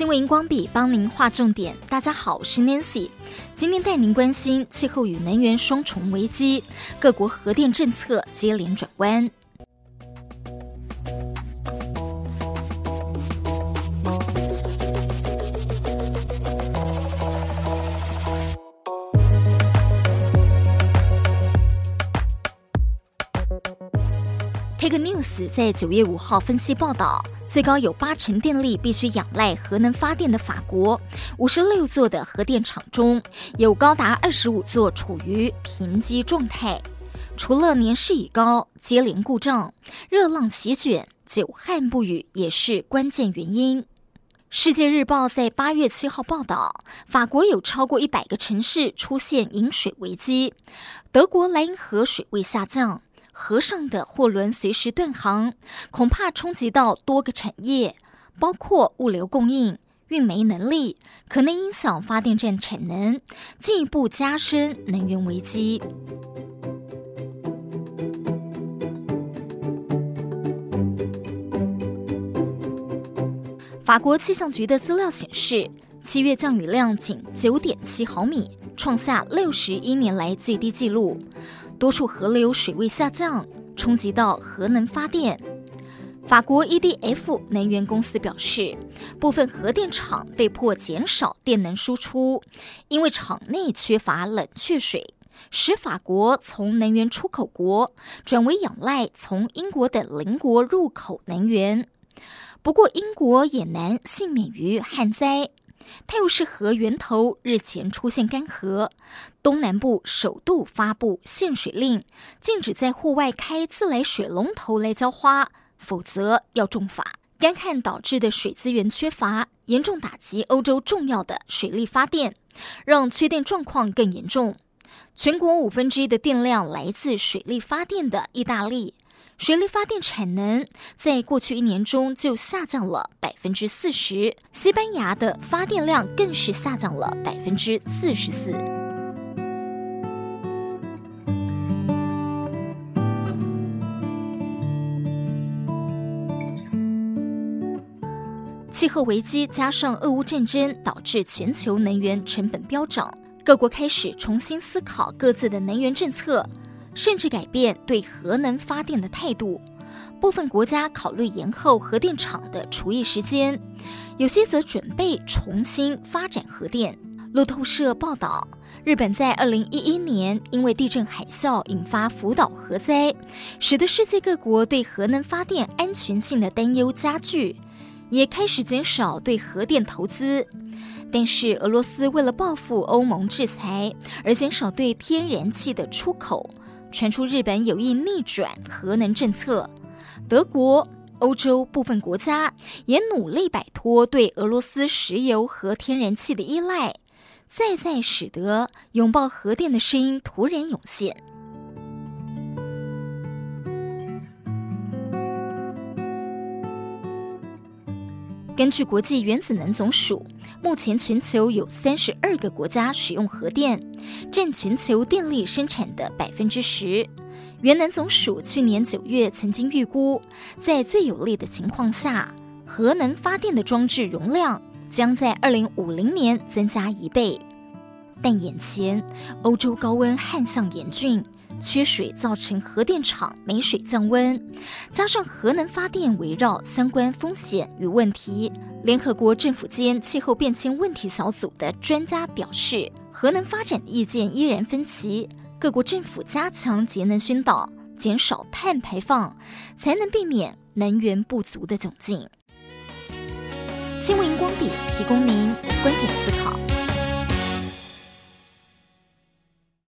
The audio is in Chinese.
新闻荧光笔帮您划重点。大家好，我是 Nancy，今天带您关心气候与能源双重危机，各国核电政策接连转弯。Take News 在九月五号分析报道，最高有八成电力必须仰赖核能发电的法国，五十六座的核电厂中有高达二十五座处于停机状态。除了年事已高、接连故障、热浪席卷、久旱不雨，也是关键原因。世界日报在八月七号报道，法国有超过一百个城市出现饮水危机，德国莱茵河水位下降。河上的货轮随时断航，恐怕冲击到多个产业，包括物流供应、运煤能力，可能影响发电站产能，进一步加深能源危机。法国气象局的资料显示，七月降雨量仅九点七毫米，创下六十一年来最低纪录。多数河流水位下降，冲击到核能发电。法国 EDF 能源公司表示，部分核电厂被迫减少电能输出，因为厂内缺乏冷却水，使法国从能源出口国转为仰赖从英国等邻国入口能源。不过，英国也难幸免于旱灾。泰晤士河源头日前出现干涸，东南部首度发布限水令，禁止在户外开自来水龙头来浇花，否则要重罚。干旱导致的水资源缺乏，严重打击欧洲重要的水力发电，让缺电状况更严重。全国五分之一的电量来自水力发电的意大利。水力发电产能在过去一年中就下降了百分之四十，西班牙的发电量更是下降了百分之四十四。气候危机加上俄乌战争，导致全球能源成本飙涨，各国开始重新思考各自的能源政策。甚至改变对核能发电的态度，部分国家考虑延后核电厂的除役时间，有些则准备重新发展核电。路透社报道，日本在二零一一年因为地震海啸引发福岛核灾，使得世界各国对核能发电安全性的担忧加剧，也开始减少对核电投资。但是俄罗斯为了报复欧盟制裁而减少对天然气的出口。传出日本有意逆转核能政策，德国、欧洲部分国家也努力摆脱对俄罗斯石油和天然气的依赖，再再使得拥抱核电的声音突然涌现。根据国际原子能总署，目前全球有三十二个国家使用核电，占全球电力生产的百分之十。原能总署去年九月曾经预估，在最有利的情况下，核能发电的装置容量将在二零五零年增加一倍。但眼前欧洲高温旱象严峻。缺水造成核电厂没水降温，加上核能发电围绕相关风险与问题，联合国政府间气候变迁问题小组的专家表示，核能发展的意见依然分歧，各国政府加强节能宣导，减少碳排放，才能避免能源不足的窘境。新闻荧光笔提供您观点思考。